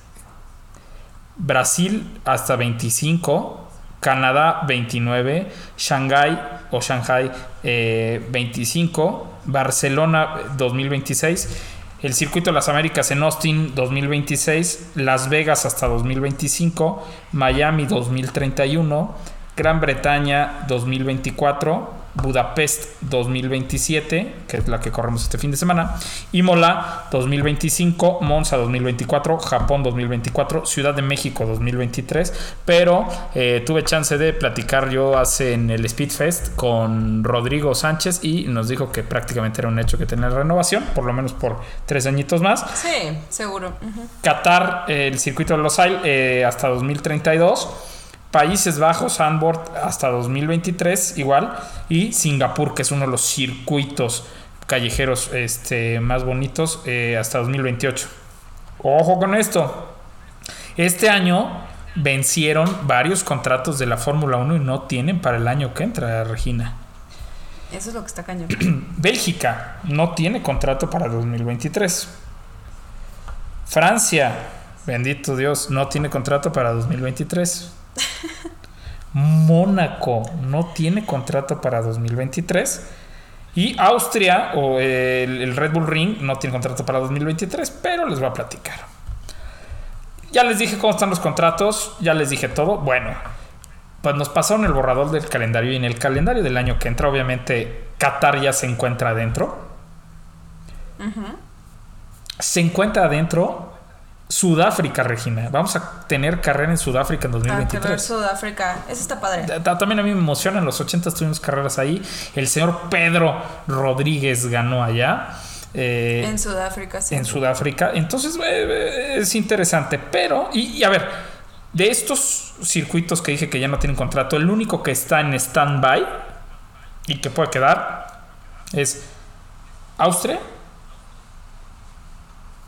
Brasil hasta 25. Canadá 29. Shanghai o Shanghai eh, 25. Barcelona 2026. El Circuito de las Américas en Austin 2026. Las Vegas hasta 2025. Miami 2031. Gran Bretaña 2024. Budapest 2027, que es la que corremos este fin de semana, Imola 2025, Monza 2024, Japón 2024, Ciudad de México 2023, pero eh, tuve chance de platicar yo hace en el Speedfest con Rodrigo Sánchez y nos dijo que prácticamente era un hecho que tenía renovación, por lo menos por tres añitos más. Sí, seguro. Qatar, eh, el circuito de Los Ailes eh, hasta 2032. Países Bajos, Handboard hasta 2023 igual. Y Singapur, que es uno de los circuitos callejeros este, más bonitos, eh, hasta 2028. Ojo con esto. Este año vencieron varios contratos de la Fórmula 1 y no tienen para el año que entra, Regina. Eso es lo que está cañón. *clears throat* Bélgica no tiene contrato para 2023. Francia, bendito Dios, no tiene contrato para 2023. Mónaco no tiene contrato para 2023. Y Austria o el, el Red Bull Ring no tiene contrato para 2023, pero les voy a platicar. Ya les dije cómo están los contratos, ya les dije todo. Bueno, pues nos pasaron el borrador del calendario y en el calendario del año que entra, obviamente, Qatar ya se encuentra adentro. Se encuentra adentro Sudáfrica, Regina. Vamos a tener carrera en Sudáfrica en Ah, que ver 2023. Sudáfrica. Eso está padre. Ta- También a mí me emociona, en los 80 tuvimos carreras ahí. El señor Pedro Rodríguez ganó allá. eh, En Sudáfrica, sí. en Sudáfrica. Entonces eh, eh, es interesante. Pero, y, y a ver, de estos circuitos que dije que ya no tienen contrato, el único que está en stand-by y que puede quedar es Austria,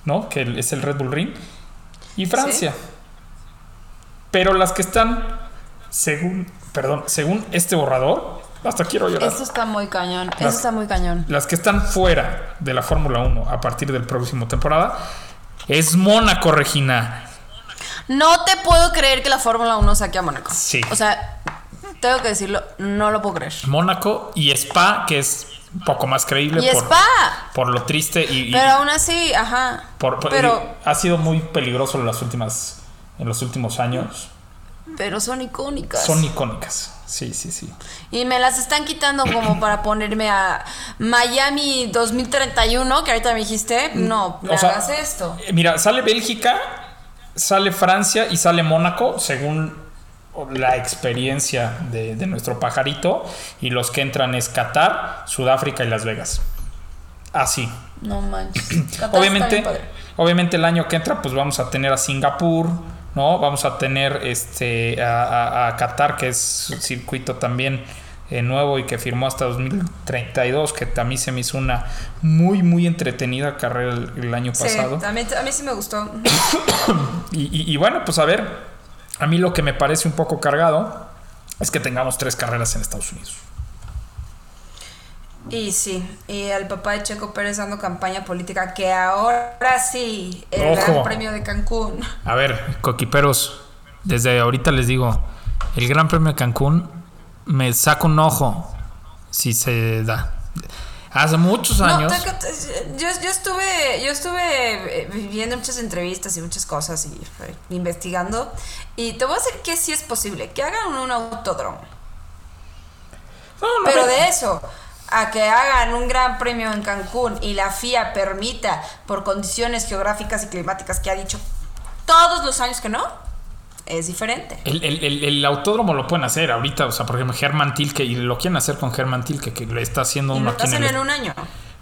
¿no? Que es el Red Bull Ring, y Francia. Pero las que están, según, perdón, según este borrador, hasta quiero llorar. Eso está muy cañón. Eso está muy cañón. Las que están fuera de la Fórmula 1 a partir del próximo temporada es Mónaco, Regina. No te puedo creer que la Fórmula 1 saque a Mónaco. Sí. O sea, Tengo que decirlo, no lo puedo creer. Mónaco y Spa, que es poco más creíble Y por, Spa. por lo triste y, y- Pero aún así, ajá. por- por- pero, y ha sido muy peligroso en las últimas en los últimos años. pero son icónicas. Son icónicas. Sí, sí, sí. Y me las están quitando como para ponerme a Miami 2031, que ahorita me dijiste, no, O sea, hagas esto. eh, Mira, sale Bélgica, sale Francia y sale Mónaco, según la experiencia de, de nuestro pajarito. Y los que entran es Qatar, Sudáfrica y Las Vegas. Así. No manches. *clears throat* Obviamente, obviamente el año que entra, pues vamos a tener a Singapur, ¿no? Vamos a tener este a, a- a Qatar, que es un circuito también eh, nuevo y que firmó hasta 2032, que a mí se me hizo una muy, muy entretenida carrera el, el año Sí, pasado. a mí, a mí sí me gustó. *coughs* Y, y- y bueno, pues a ver, a mí lo que me parece un poco cargado es que tengamos tres carreras en Estados Unidos. Y sí, y el papá de Checo Pérez dando campaña política, que ahora sí, el Ojo. Gran Premio de Cancún. A ver, coquiperos, desde ahorita les digo, el Gran Premio de Cancún me saca un ojo si se da. Hace muchos No, años. te- yo, yo estuve, yo estuve eh, viendo muchas entrevistas y muchas cosas y eh, investigando. Y te voy a decir que sí es posible, que hagan un autódromo. No, no, Pero no. de eso, a que hagan un gran premio en Cancún y la FIA permita, por condiciones geográficas y climáticas que ha dicho todos los años que no, es diferente. El, el- el- el autódromo lo pueden hacer ahorita, o sea, por ejemplo, Germán Tilke, y lo quieren hacer con Germán Tilke, que le está haciendo Y uno lo aquí en hacen el, en un año.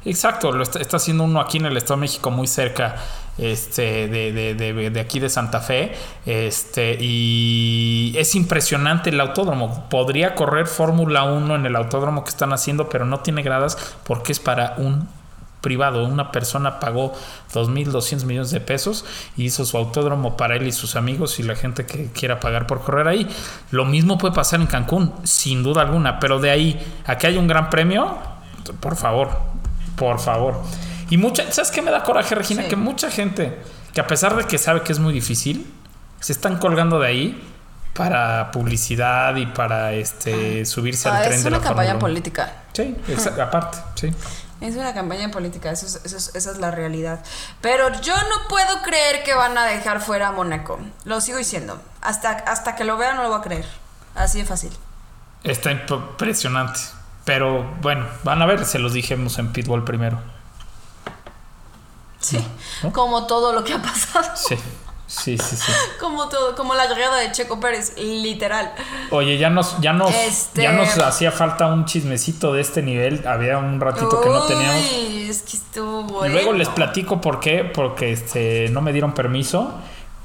Exacto, lo está, está haciendo uno aquí en el Estado de México, muy cerca este, de, de- de- de aquí de Santa Fe. Este, y es impresionante el autódromo. Podría correr Fórmula 1 en el autódromo que están haciendo, pero no tiene gradas porque es para un privado. Una persona pagó 2.200 millones de pesos y hizo su autódromo para él y sus amigos y la gente que quiera pagar por correr ahí. Lo mismo puede pasar en Cancún, sin duda alguna, pero de ahí a que haya un gran premio, por favor, por favor. Y mucha, ¿sabes qué me da coraje, Regina? Sí. Que mucha gente, que a pesar de que sabe que es muy difícil, se están colgando de ahí para publicidad y para este subirse Ah, al tren es de una la campaña Fórmula 1. política. Sí, aparte, sí. Es una campaña política, eso es- eso es- esa es la realidad. Pero yo no puedo creer que van a dejar fuera a Mónaco. Lo sigo diciendo. Hasta, hasta que lo vean no lo voy a creer. Así de fácil. Está impresionante. Pero bueno, van a ver, se los dijimos en Pitbull primero. Sí. ¿No? Como todo lo que ha pasado. Sí, sí, sí, sí. *laughs* Como todo, como la llegada de Checo Pérez, literal. Oye, ya nos, ya nos, Este- ya nos hacía falta un chismecito de este nivel. Había un ratito que no teníamos. Es que estuvo Y bueno. luego les platico por qué, porque este, no me dieron permiso,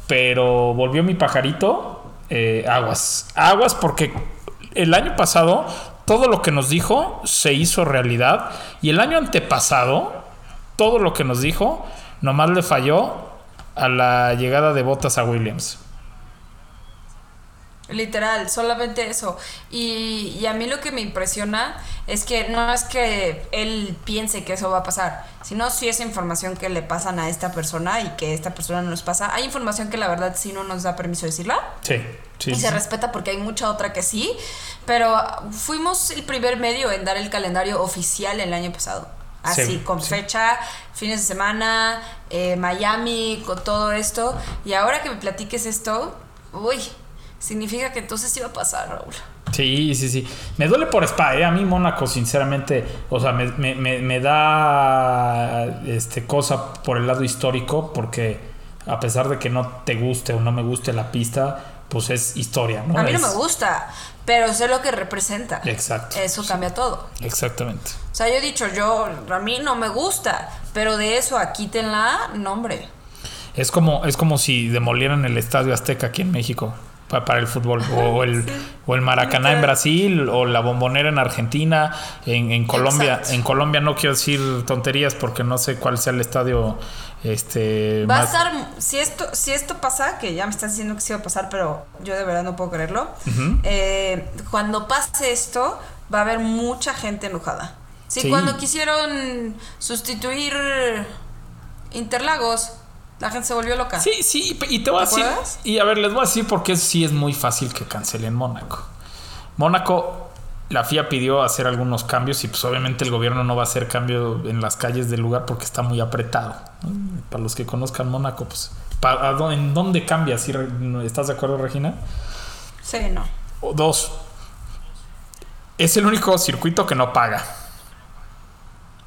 pero volvió mi pajarito. eh, aguas, aguas, porque el año pasado todo lo que nos dijo se hizo realidad y el año antepasado todo lo que nos dijo nomás le falló a la llegada de botas a Williams. Literal, solamente eso. Y, y a mí lo que me impresiona es que no es que él piense que eso va a pasar, sino si es información que le pasan a esta persona y que esta persona no nos pasa. Hay información que la verdad sí no nos da permiso decirla. Sí, sí. y sí. se respeta porque hay mucha otra que sí, pero fuimos el primer medio en dar el calendario oficial el año pasado. Así, Sí, con sí. fecha, fines de semana, eh, Miami, con todo esto. Y ahora que me platiques esto, uy, significa que entonces va a pasar, Raúl. Sí, sí, sí. Me duele por Spa, ¿eh? A mí Mónaco, sinceramente, o sea, me, me- me- me da este, cosa por el lado histórico, porque a pesar de que no te guste o no me guste la pista, pues es historia, ¿no? A mí no Es- me gusta, pero sé lo que representa. Exacto. Eso cambia todo. Exactamente. O sea, yo he dicho, yo, a mí no me gusta, pero de eso a quítenla, no, hombre. Es como, es como si demolieran el Estadio Azteca aquí en México pa- para el fútbol, o *laughs* el, o el Maracaná en. Brasil, o la Bombonera en Argentina, en, en Colombia. Exacto. En Colombia no quiero decir tonterías porque no sé cuál sea el estadio este Va a estar, si esto, si esto pasa, que ya me estás diciendo que sí va a pasar, pero yo de verdad no puedo creerlo. eh, cuando pase esto, va a haber mucha gente enojada. Sí, Sí. cuando quisieron sustituir Interlagos, la gente se volvió loca. Sí, sí, y te voy a ¿Te decir. Y a ver, les voy a decir porque sí es muy fácil que cancelen Mónaco. Mónaco, la FIA pidió hacer algunos cambios y pues obviamente el gobierno no va a hacer cambio en las calles del lugar porque está muy apretado. Para los que conozcan Mónaco, pues ¿pa- a dó- ¿en dónde cambia? ¿Sí, Re- ¿Estás de acuerdo, Regina? Sí, no. O dos. Es el único circuito que no paga.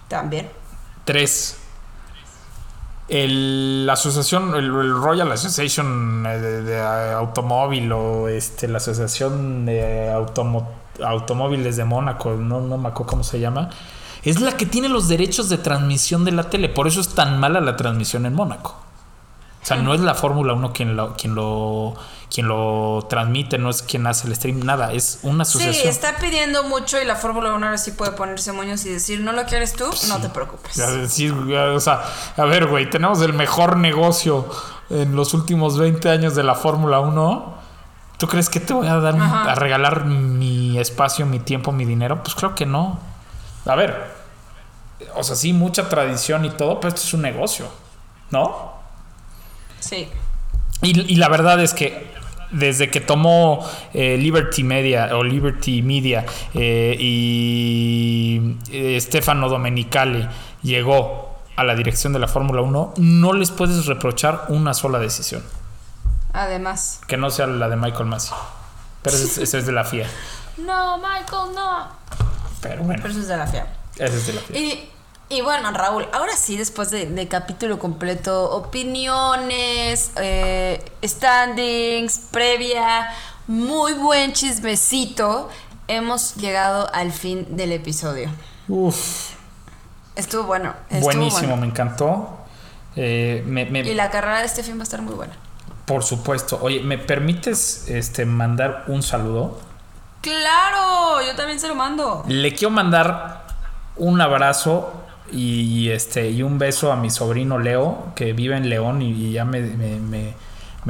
También. Tres. El, la asociación, el, el Royal Association eh, de, de, eh, Automóvil o este, la Asociación de Automo- Automóviles de Mónaco, no, no me acuerdo cómo se llama, es la que tiene los derechos de transmisión de la tele. Por eso es tan mala la transmisión en Mónaco. O sea, no es la Fórmula 1 quien lo, quien lo quien lo transmite, no es quien hace el stream, nada, es una asociación. Sí, está pidiendo mucho y la Fórmula 1 ahora sí puede ponerse moños y decir, no lo quieres tú, no te preocupes. Ya, o sea, a ver, güey, tenemos el mejor negocio en los últimos 20 años de la Fórmula 1. ¿Tú crees que te voy a dar Ajá. a regalar mi espacio, mi tiempo, mi dinero? Pues creo que no. A ver, o sea, sí, mucha tradición y todo, pero esto es un negocio, ¿no? Sí. Y, y la verdad es que desde que tomó eh, Liberty Media o Liberty Media eh, y eh, Stefano Domenicali llegó a la dirección de la Fórmula 1, no les puedes reprochar una sola decisión, Además. que no sea la de Michael Massey. Pero ese, *laughs* ese es de la FIA. No, Michael, no. Pero bueno, Pero eso es de la FIA. ese es de la FIA. Y, y bueno, Raúl, ahora sí, después de, de capítulo completo, opiniones, eh, standings, previa, muy buen chismecito, hemos llegado al fin del episodio. Uf, Estuvo bueno. Estuvo buenísimo, bueno. me encantó. Eh, me- me- Y la carrera de este fin va a estar muy buena. por supuesto. Oye, ¿me permites este, mandar un saludo? Claro, yo también se lo mando. Le quiero mandar un abrazo y, este, y un beso a mi sobrino Leo, que vive en León y, ya me, me- me-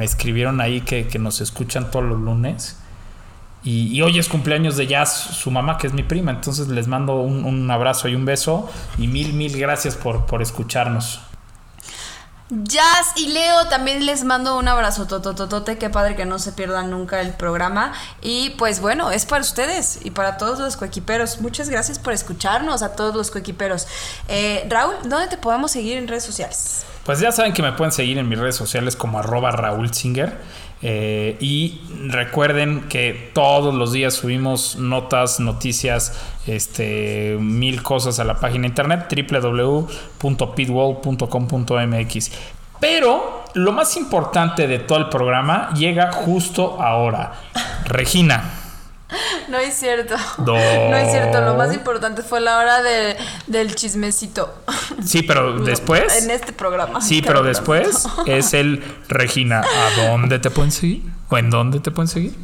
escribieron ahí que, que nos escuchan todos los lunes. Y, y hoy es cumpleaños de Jazz, su mamá, que es mi prima. Entonces les mando un, un abrazo y un beso. Y mil, mil gracias por, por escucharnos. Jazz y Leo también les mando un abrazo totototote, qué padre que no se pierdan nunca el programa y pues bueno, es para ustedes y para todos los coequiperos. Muchas gracias por escucharnos a todos los coequiperos. Eh, Raúl, ¿dónde te podemos seguir en redes sociales? Pues ya saben que me pueden seguir en mis redes sociales como arroba Raúl Singer. Eh, y recuerden que todos los días subimos notas, noticias, este, mil cosas a la página internet www.pitwall.com.mx. Pero lo más importante de todo el programa llega justo ahora. Regina. *laughs* No es cierto. No. *laughs* No es cierto. Lo más importante fue la hora de- del chismecito. Sí, pero *laughs* después. En este programa. Sí, pero después es el Regina. ¿A dónde te pueden seguir? ¿O en dónde te pueden seguir?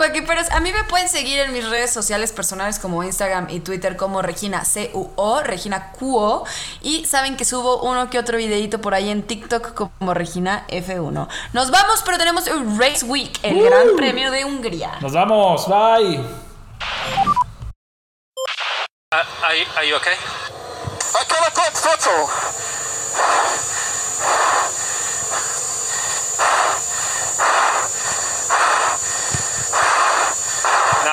Cuequiperos, a mí me pueden seguir en mis redes sociales personales como Instagram y Twitter como Regina CUO, Regina QO. Y saben que subo uno que otro videito por ahí en TikTok como Regina F1. Nos vamos, pero tenemos Race Week, el Gran Premio de Hungría. Nos vamos, bye. Uh, are, you, are you okay? I cannot control.